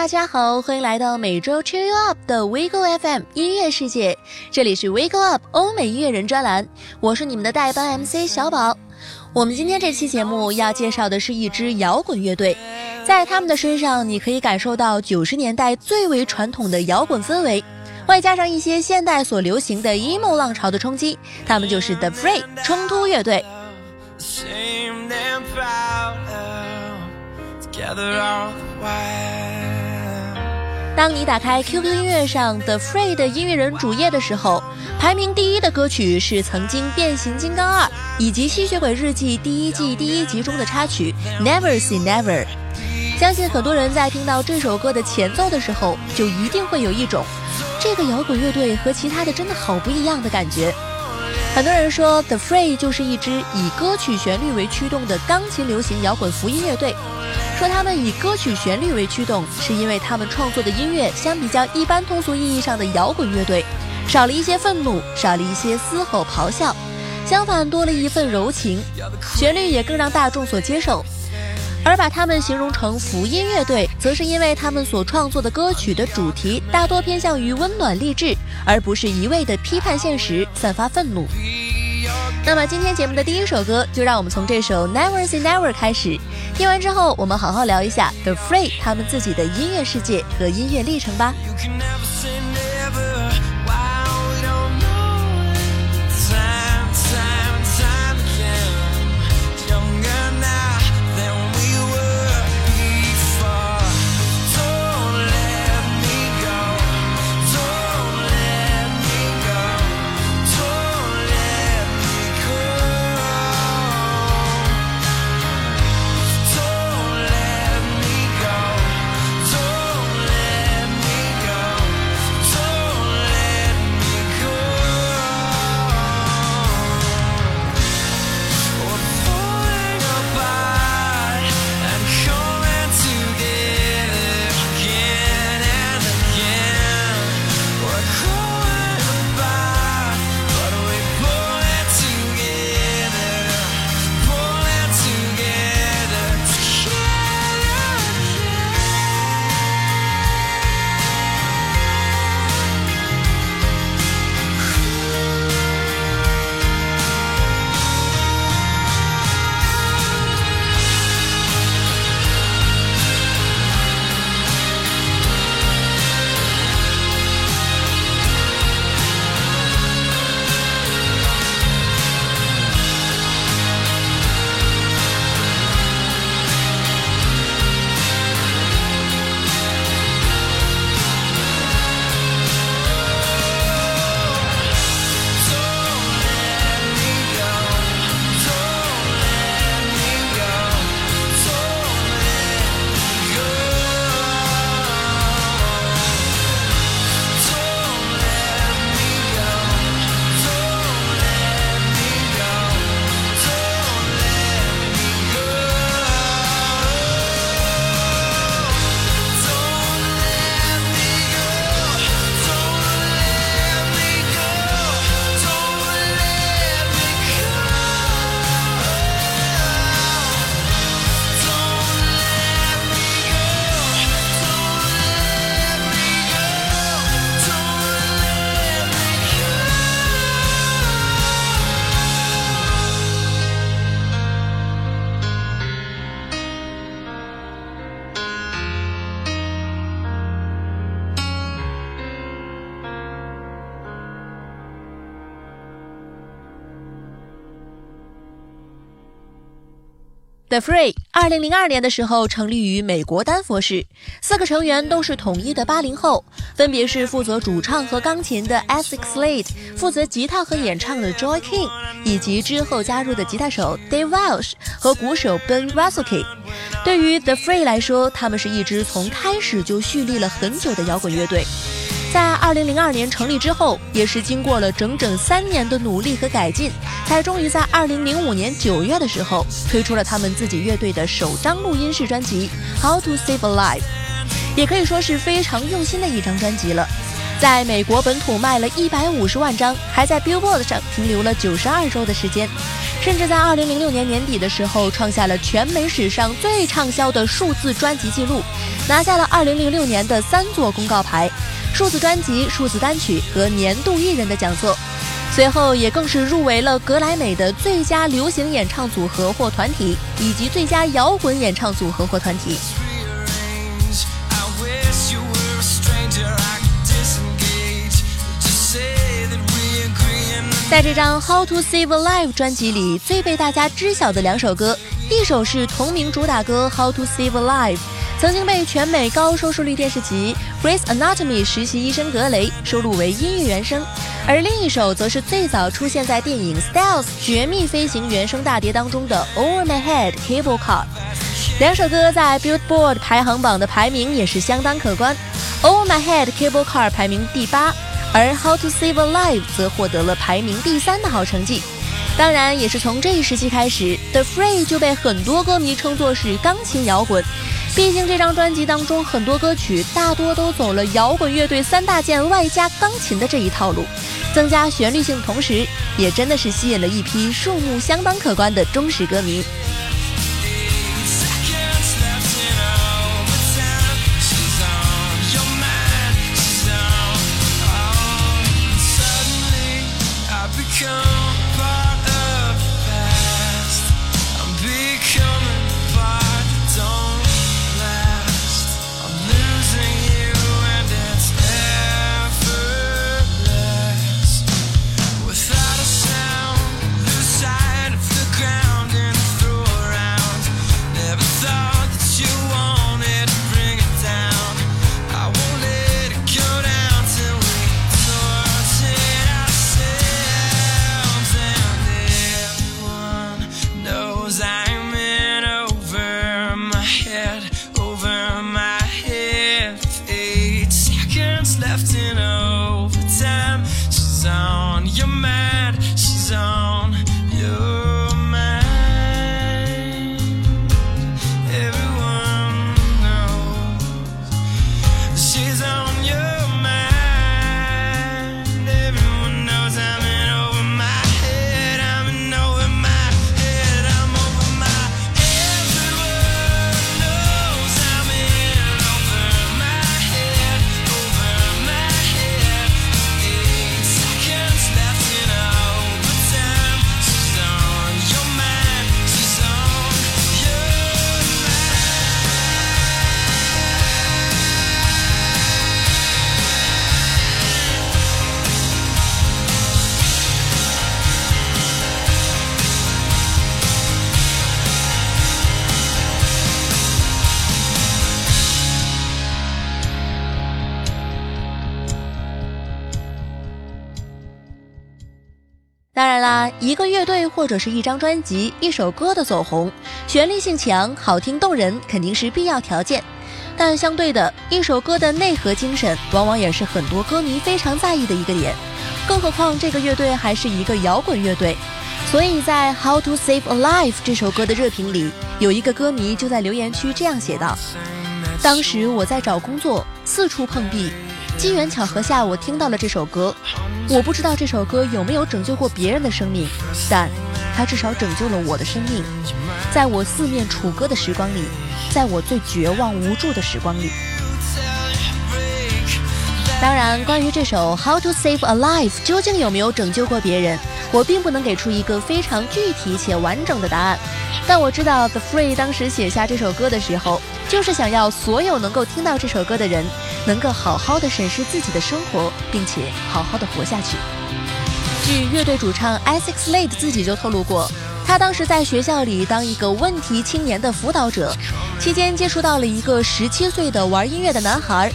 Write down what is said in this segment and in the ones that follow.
大家好，欢迎来到每周 Cheer You Up 的 Wiggle FM 音乐世界，这里是 Wiggle Up 欧美音乐人专栏，我是你们的代班 MC 小宝。我们今天这期节目要介绍的是一支摇滚乐队，在他们的身上你可以感受到九十年代最为传统的摇滚氛围，外加上一些现代所流行的 emo 浪潮的冲击，他们就是 The Free 冲突乐队。当你打开 QQ 音乐上的 Free 的音乐人主页的时候，排名第一的歌曲是曾经《变形金刚二》以及《吸血鬼日记》第一季第一集中的插曲《Never Say Never》。相信很多人在听到这首歌的前奏的时候，就一定会有一种这个摇滚乐队和其他的真的好不一样的感觉。很多人说 The Free 就是一支以歌曲旋律为驱动的钢琴流行摇滚福音乐队。说他们以歌曲旋律为驱动，是因为他们创作的音乐相比较一般通俗意义上的摇滚乐队，少了一些愤怒，少了一些嘶吼咆哮，相反多了一份柔情，旋律也更让大众所接受。而把他们形容成福音乐队，则是因为他们所创作的歌曲的主题大多偏向于温暖励志，而不是一味的批判现实、散发愤怒。那么今天节目的第一首歌，就让我们从这首 Never Say Never 开始。听完之后，我们好好聊一下 The Free 他们自己的音乐世界和音乐历程吧。The Free 二零零二年的时候成立于美国丹佛市，四个成员都是统一的八零后，分别是负责主唱和钢琴的 Alex Slade，负责吉他和演唱的 Joy King，以及之后加入的吉他手 Dave Welsh 和鼓手 Ben Rasuki。对于 The Free 来说，他们是一支从开始就蓄力了很久的摇滚乐队。在二零零二年成立之后，也是经过了整整三年的努力和改进，才终于在二零零五年九月的时候推出了他们自己乐队的首张录音室专辑《How to Save a Life》，也可以说是非常用心的一张专辑了。在美国本土卖了一百五十万张，还在 Billboard 上停留了九十二周的时间。甚至在二零零六年年底的时候，创下了全美史上最畅销的数字专辑记录，拿下了二零零六年的三座公告牌：数字专辑、数字单曲和年度艺人的奖座。随后也更是入围了格莱美的最佳流行演唱组合或团体，以及最佳摇滚演唱组合或团体。在这张《How to Save a Life》专辑里，最被大家知晓的两首歌，一首是同名主打歌《How to Save a Life》，曾经被全美高收视率电视剧《Grey's Anatomy》实习医生格雷收录为音乐原声，而另一首则是最早出现在电影《Stealth 绝密飞行》原声大碟当中的《Over My Head Cable Car》。两首歌在 Billboard 排行榜的排名也是相当可观，《Over My Head Cable Car》排名第八。而《How to Save a Life》则获得了排名第三的好成绩。当然，也是从这一时期开始，The Free 就被很多歌迷称作是钢琴摇滚。毕竟这张专辑当中很多歌曲大多都走了摇滚乐队三大件外加钢琴的这一套路，增加旋律性的同时，也真的是吸引了一批数目相当可观的忠实歌迷。当然啦，一个乐队或者是一张专辑、一首歌的走红，旋律性强、好听动人肯定是必要条件。但相对的，一首歌的内核精神，往往也是很多歌迷非常在意的一个点。更何况这个乐队还是一个摇滚乐队，所以在《How to Save a Life》这首歌的热评里，有一个歌迷就在留言区这样写道：“当时我在找工作，四处碰壁。”机缘巧合下，我听到了这首歌。我不知道这首歌有没有拯救过别人的生命，但它至少拯救了我的生命。在我四面楚歌的时光里，在我最绝望无助的时光里。当然，关于这首《How to Save a Life》究竟有没有拯救过别人，我并不能给出一个非常具体且完整的答案。但我知道，The Free 当时写下这首歌的时候，就是想要所有能够听到这首歌的人。能够好好的审视自己的生活，并且好好的活下去。据乐队主唱 Isaac Slade 自己就透露过，他当时在学校里当一个问题青年的辅导者，期间接触到了一个十七岁的玩音乐的男孩。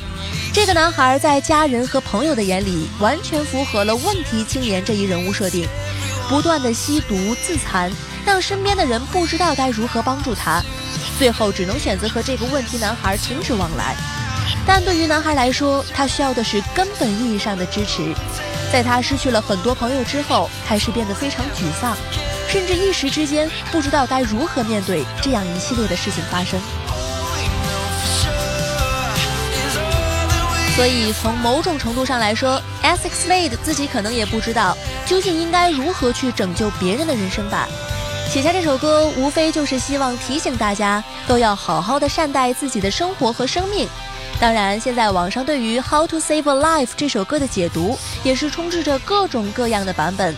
这个男孩在家人和朋友的眼里，完全符合了问题青年这一人物设定，不断的吸毒自残，让身边的人不知道该如何帮助他，最后只能选择和这个问题男孩停止往来。但对于男孩来说，他需要的是根本意义上的支持。在他失去了很多朋友之后，开始变得非常沮丧，甚至一时之间不知道该如何面对这样一系列的事情发生。所以，从某种程度上来说，Essex Slade 自己可能也不知道究竟应该如何去拯救别人的人生吧。写下这首歌，无非就是希望提醒大家都要好好的善待自己的生活和生命。当然，现在网上对于《How to Save a Life》这首歌的解读也是充斥着各种各样的版本，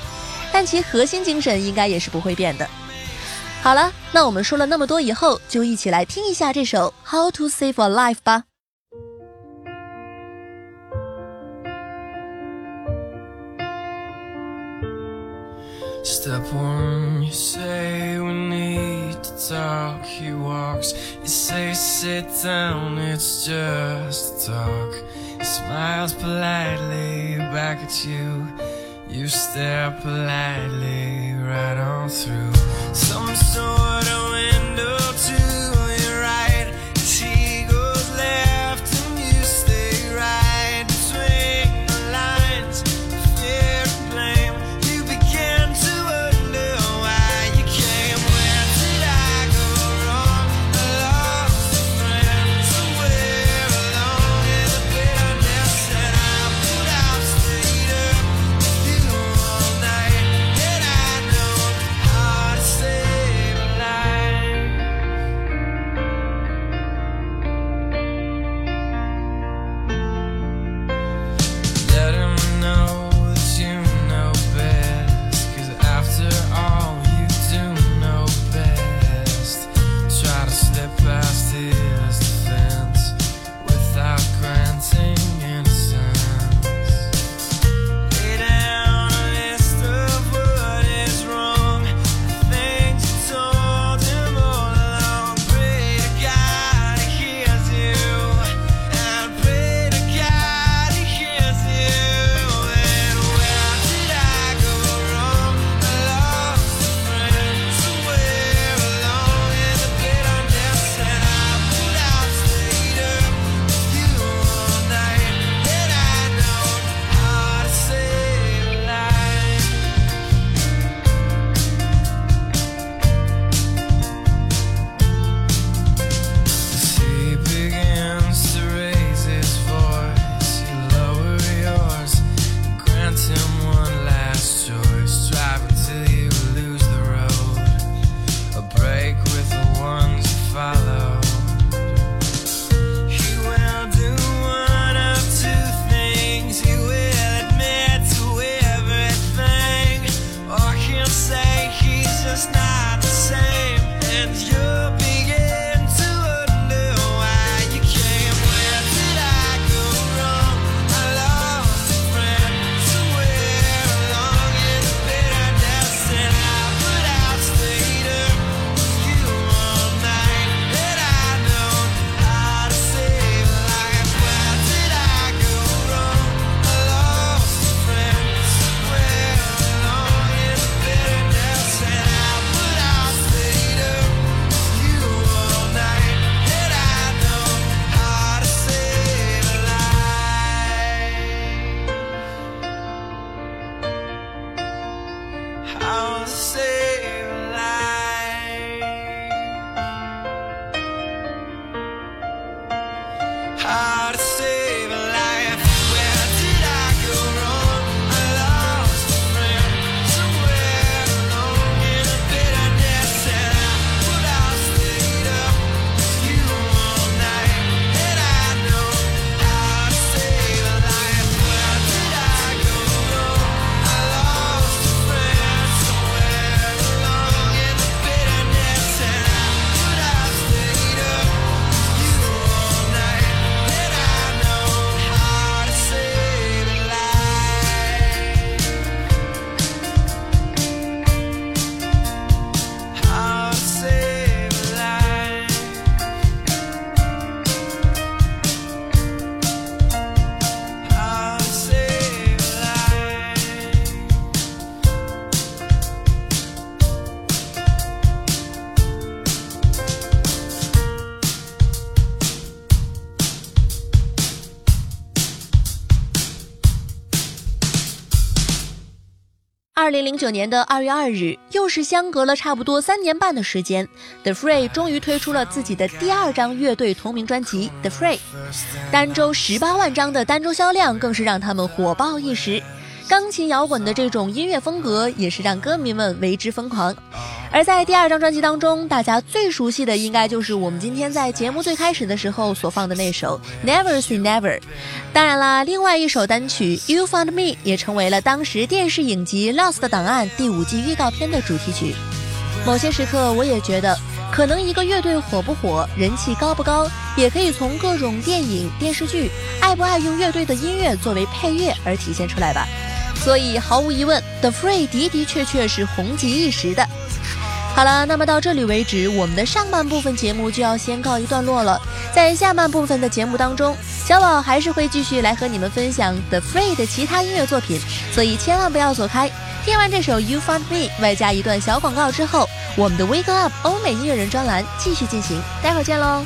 但其核心精神应该也是不会变的。好了，那我们说了那么多以后，就一起来听一下这首《How to Save a Life》吧。Step one, you say when talk. He walks, you say sit down, it's just talk. He smiles politely back at you. You stare politely right on through some sort of window to 二零九年的二月二日，又是相隔了差不多三年半的时间，The Free 终于推出了自己的第二张乐队同名专辑《The Free》，单周十八万张的单周销量更是让他们火爆一时。钢琴摇滚的这种音乐风格也是让歌迷们为之疯狂。而在第二张专辑当中，大家最熟悉的应该就是我们今天在节目最开始的时候所放的那首《Never Say Never》。当然啦，另外一首单曲《You Found Me》也成为了当时电视影集《Lost 档案》第五季预告片的主题曲。某些时刻，我也觉得，可能一个乐队火不火、人气高不高，也可以从各种电影、电视剧爱不爱用乐队的音乐作为配乐而体现出来吧。所以，毫无疑问，The Free 的的确确是红极一时的。好了，那么到这里为止，我们的上半部分节目就要先告一段落了。在下半部分的节目当中，小宝还是会继续来和你们分享 The Free 的其他音乐作品，所以千万不要走开。听完这首 You Found Me，外加一段小广告之后，我们的 Wake Up 欧美音乐人专栏继续进行，待会儿见喽。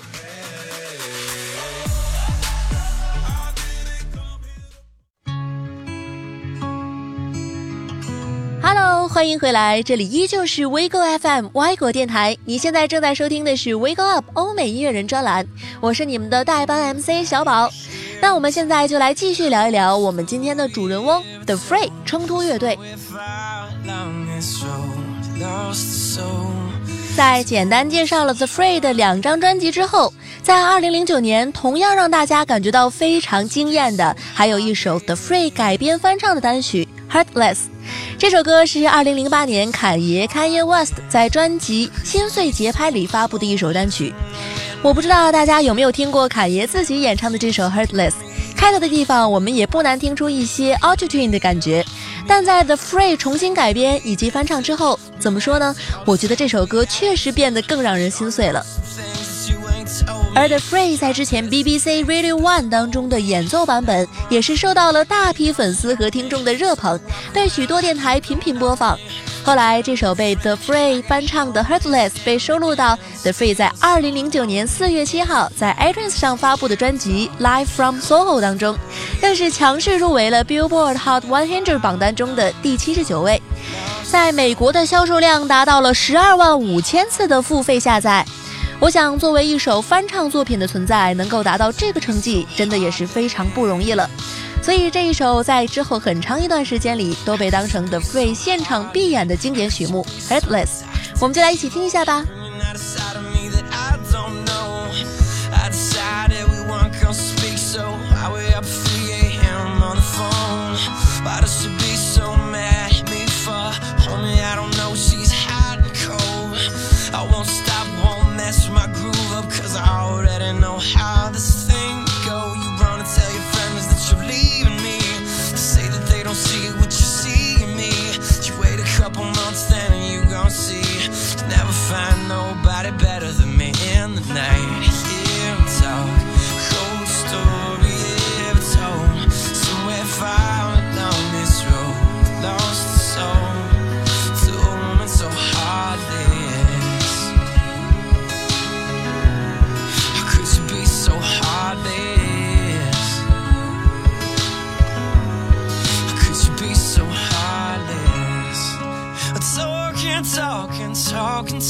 欢迎回来，这里依旧是 WeGo FM 外国电台。你现在正在收听的是 WeGo Up 欧美音乐人专栏，我是你们的代班 MC 小宝。那我们现在就来继续聊一聊我们今天的主人翁 The Free 冲突乐队。在简单介绍了 The Free 的两张专辑之后，在2009年同样让大家感觉到非常惊艳的，还有一首 The Free 改编翻唱的单曲《Heartless》。这首歌是2008年侃爷 Kanye West 在专辑《心碎节拍》里发布的一首单曲。我不知道大家有没有听过侃爷自己演唱的这首《Heartless》。开头的地方我们也不难听出一些 auto tune 的感觉，但在 The Free 重新改编以及翻唱之后，怎么说呢？我觉得这首歌确实变得更让人心碎了。而 The Free 在之前 BBC Radio One 当中的演奏版本，也是受到了大批粉丝和听众的热捧，被许多电台频频播放。后来，这首被 The Free 翻唱的《Heartless》被收录到 The Free 在2009年4月7号在 iTunes 上发布的专辑《Live from Soho》当中，更是强势入围了 Billboard Hot 100榜单中的第七十九位。在美国的销售量达到了12万五千次的付费下载。我想，作为一首翻唱作品的存在，能够达到这个成绩，真的也是非常不容易了。所以这一首在之后很长一段时间里都被当成 The Free 现场必演的经典曲目《Heartless》，我们就来一起听一下吧。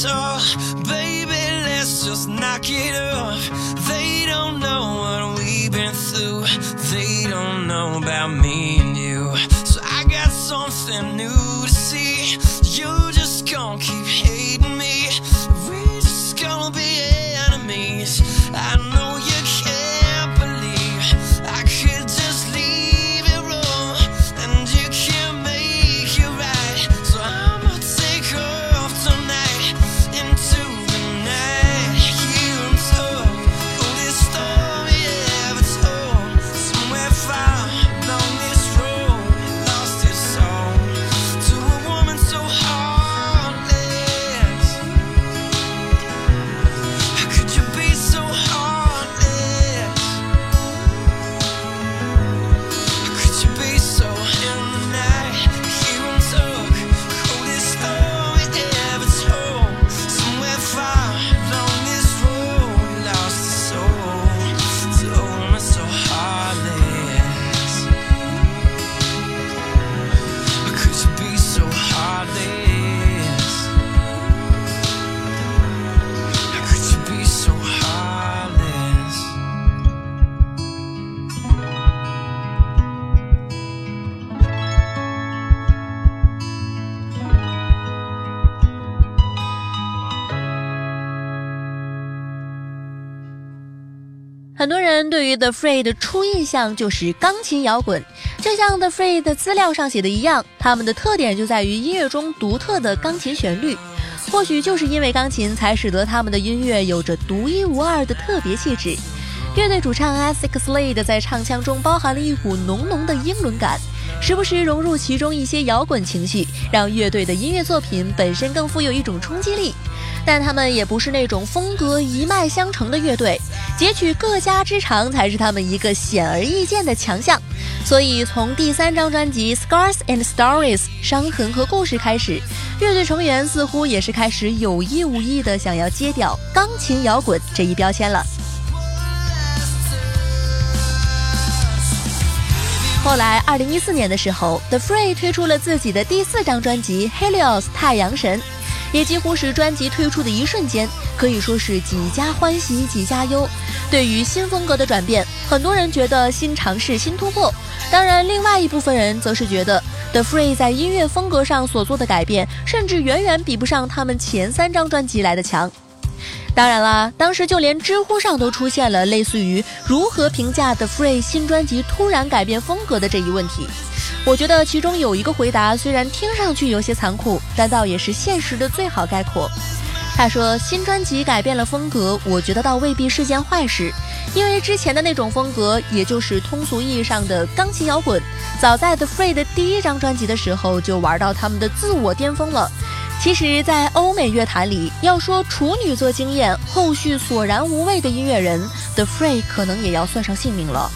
So, baby, let's just knock it off. They don't know what we've been through. They don't know about me and you. So I got something 很多人对于 The Free 的初印象就是钢琴摇滚，就像 The Free 的资料上写的一样，他们的特点就在于音乐中独特的钢琴旋律。或许就是因为钢琴，才使得他们的音乐有着独一无二的特别气质。乐队主唱 Alex Slade 在唱腔中包含了一股浓浓的英伦感，时不时融入其中一些摇滚情绪，让乐队的音乐作品本身更富有一种冲击力。但他们也不是那种风格一脉相承的乐队，截取各家之长才是他们一个显而易见的强项。所以从第三张专辑《Scars and Stories》伤痕和故事开始，乐队成员似乎也是开始有意无意的想要揭掉钢琴摇滚这一标签了。后来，二零一四年的时候，The Free 推出了自己的第四张专辑《Helios 太阳神》。也几乎是专辑推出的一瞬间，可以说是几家欢喜几家忧。对于新风格的转变，很多人觉得新尝试、新突破。当然，另外一部分人则是觉得 The Free 在音乐风格上所做的改变，甚至远远比不上他们前三张专辑来的强。当然啦，当时就连知乎上都出现了类似于“如何评价 The Free 新专辑突然改变风格”的这一问题。我觉得其中有一个回答，虽然听上去有些残酷，但倒也是现实的最好概括。他说：“新专辑改变了风格，我觉得倒未必是件坏事，因为之前的那种风格，也就是通俗意义上的钢琴摇滚，早在 The Free 的第一张专辑的时候就玩到他们的自我巅峰了。其实，在欧美乐坛里，要说处女座经验，后续索然无味的音乐人，The Free 可能也要算上姓名了。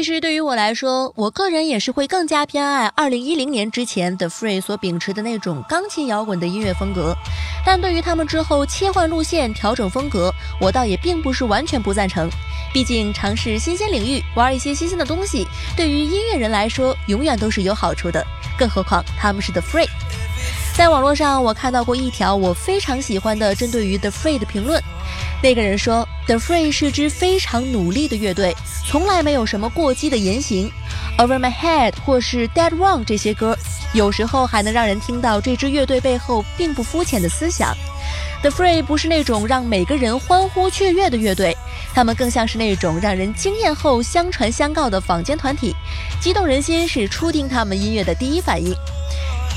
其实对于我来说，我个人也是会更加偏爱二零一零年之前的 Free 所秉持的那种钢琴摇滚的音乐风格。但对于他们之后切换路线、调整风格，我倒也并不是完全不赞成。毕竟尝试新鲜领域、玩一些新鲜的东西，对于音乐人来说永远都是有好处的。更何况他们是 The Free。在网络上，我看到过一条我非常喜欢的针对于 The Free 的评论。那个人说，The Free 是支非常努力的乐队，从来没有什么过激的言行。Over My Head 或是 Dead Wrong 这些歌，有时候还能让人听到这支乐队背后并不肤浅的思想。The Free 不是那种让每个人欢呼雀跃的乐队，他们更像是那种让人惊艳后相传相告的坊间团体，激动人心是初听他们音乐的第一反应。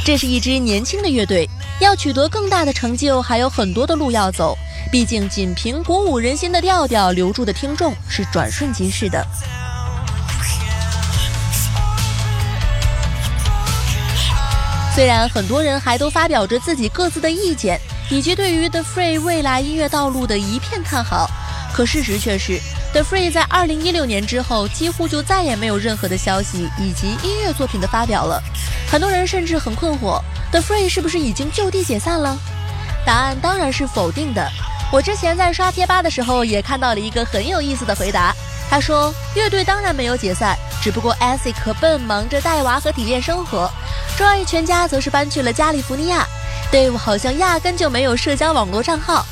这是一支年轻的乐队，要取得更大的成就，还有很多的路要走。毕竟，仅凭鼓舞人心的调调留住的听众是转瞬即逝的。虽然很多人还都发表着自己各自的意见，以及对于 The Free 未来音乐道路的一片看好，可事实却是，The Free 在2016年之后几乎就再也没有任何的消息以及音乐作品的发表了。很多人甚至很困惑，The Free 是不是已经就地解散了？答案当然是否定的。我之前在刷贴吧的时候也看到了一个很有意思的回答，他说乐队当然没有解散，只不过 a s i c 和 Ben 忙着带娃和体验生活，Joy 全家则是搬去了加利福尼亚，Dave 好像压根就没有社交网络账号，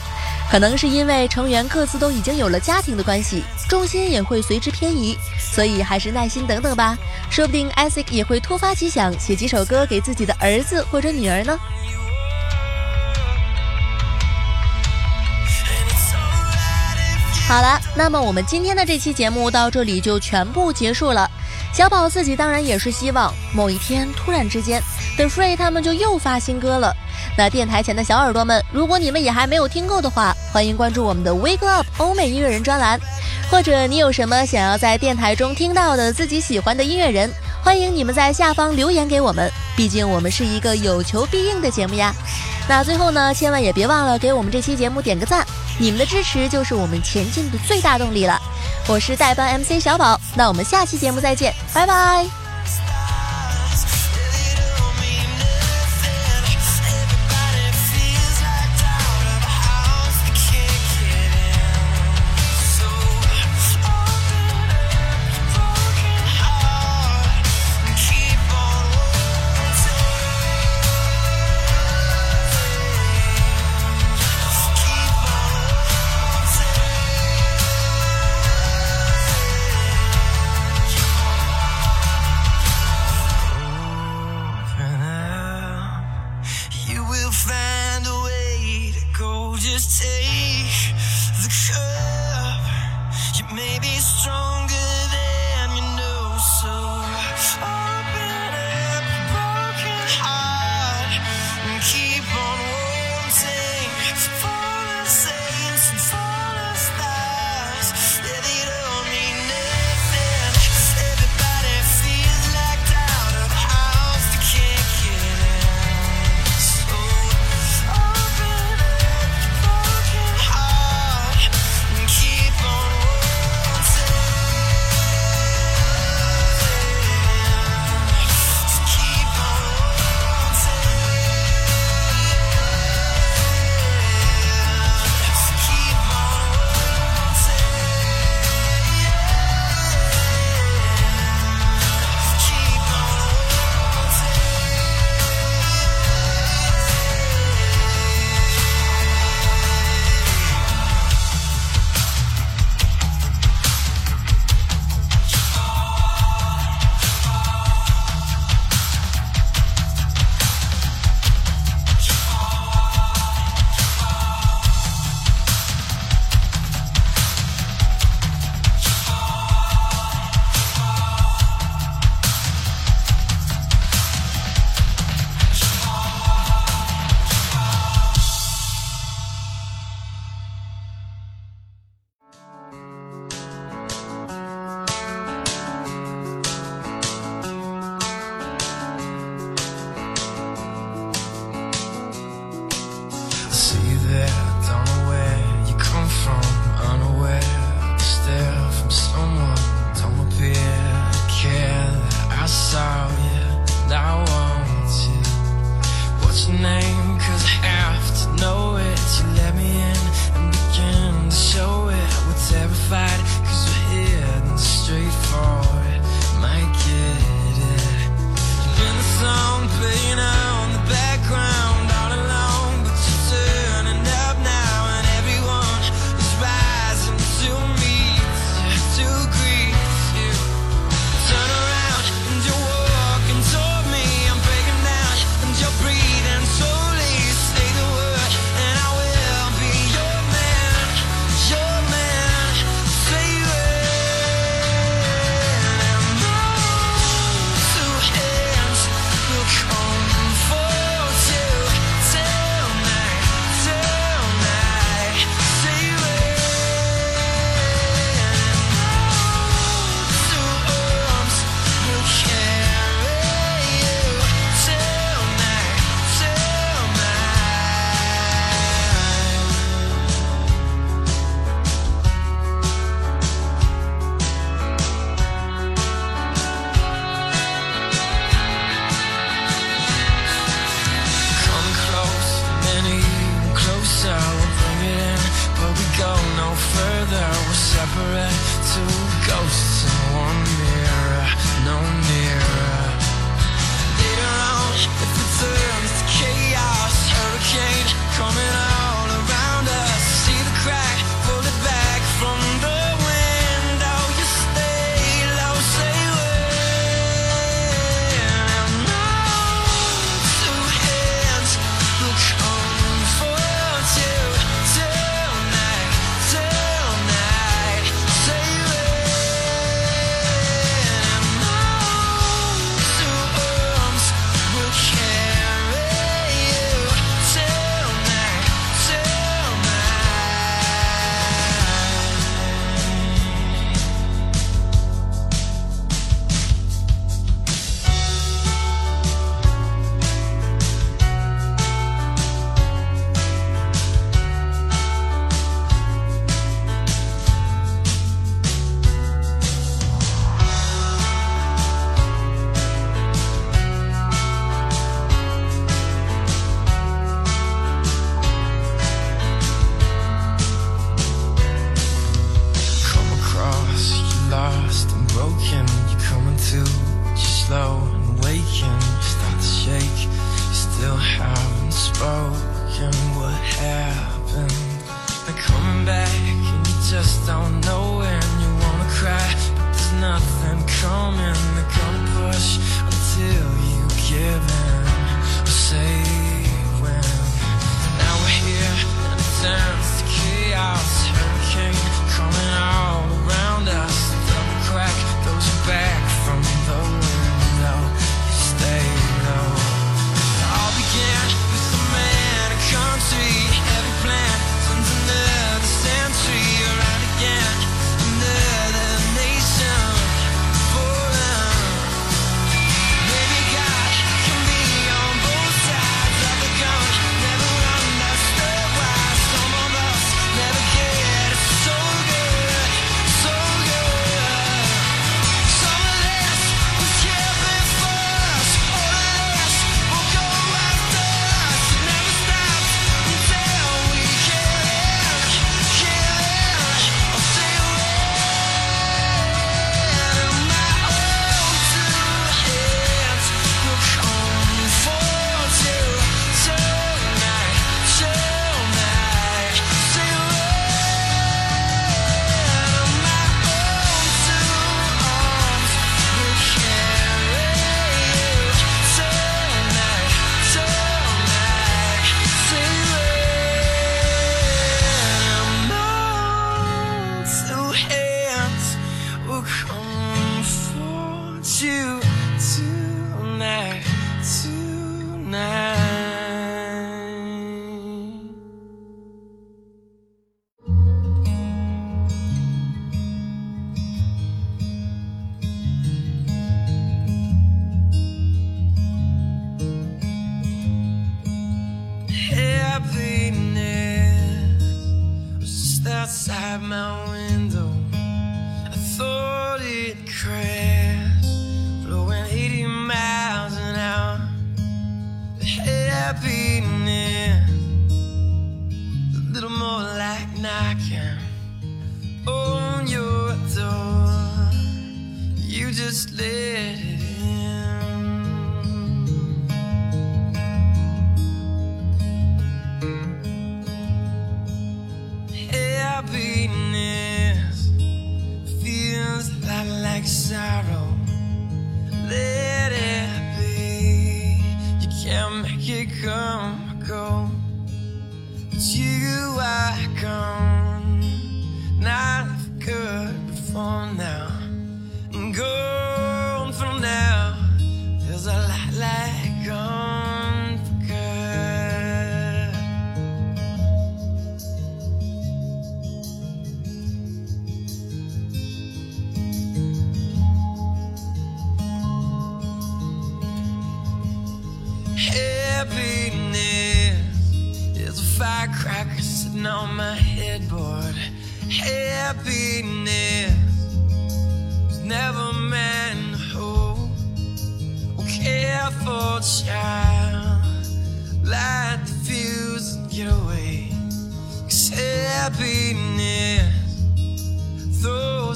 可能是因为成员各自都已经有了家庭的关系，重心也会随之偏移，所以还是耐心等等吧，说不定 a s i c 也会突发奇想写几首歌给自己的儿子或者女儿呢。好了，那么我们今天的这期节目到这里就全部结束了。小宝自己当然也是希望某一天突然之间，The Free 他们就又发新歌了。那电台前的小耳朵们，如果你们也还没有听够的话，欢迎关注我们的 Wake Up 欧美音乐人专栏，或者你有什么想要在电台中听到的自己喜欢的音乐人，欢迎你们在下方留言给我们。毕竟我们是一个有求必应的节目呀。那最后呢，千万也别忘了给我们这期节目点个赞，你们的支持就是我们前进的最大动力了。我是代班 MC 小宝，那我们下期节目再见，拜拜。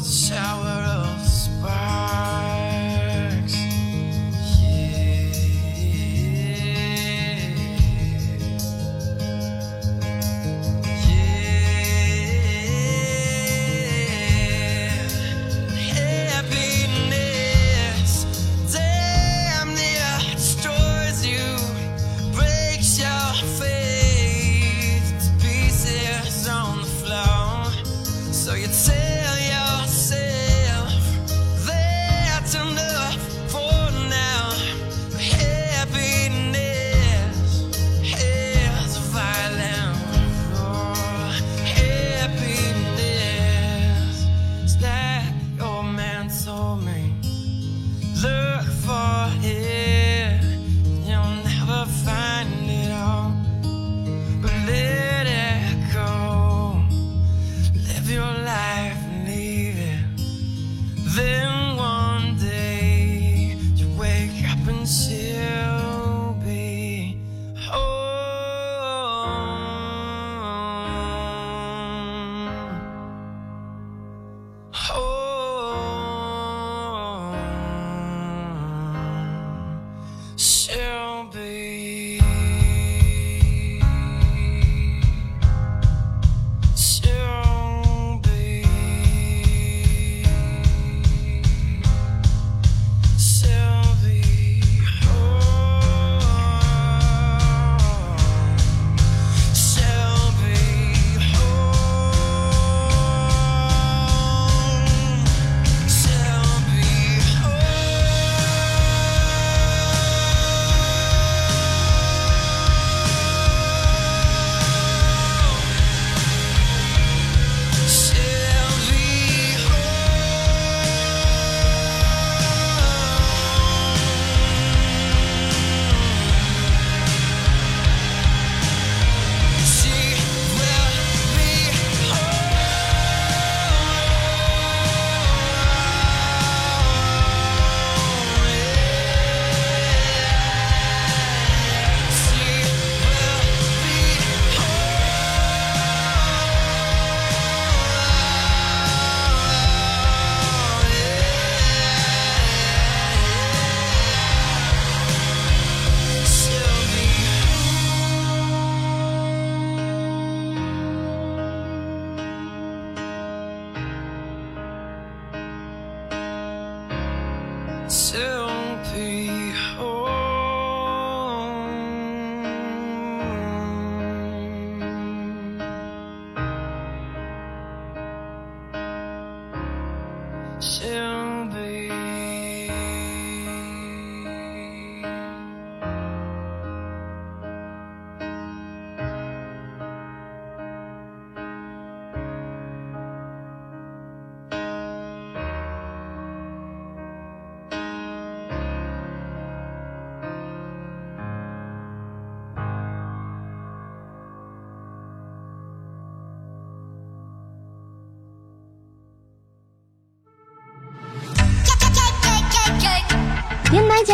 So. be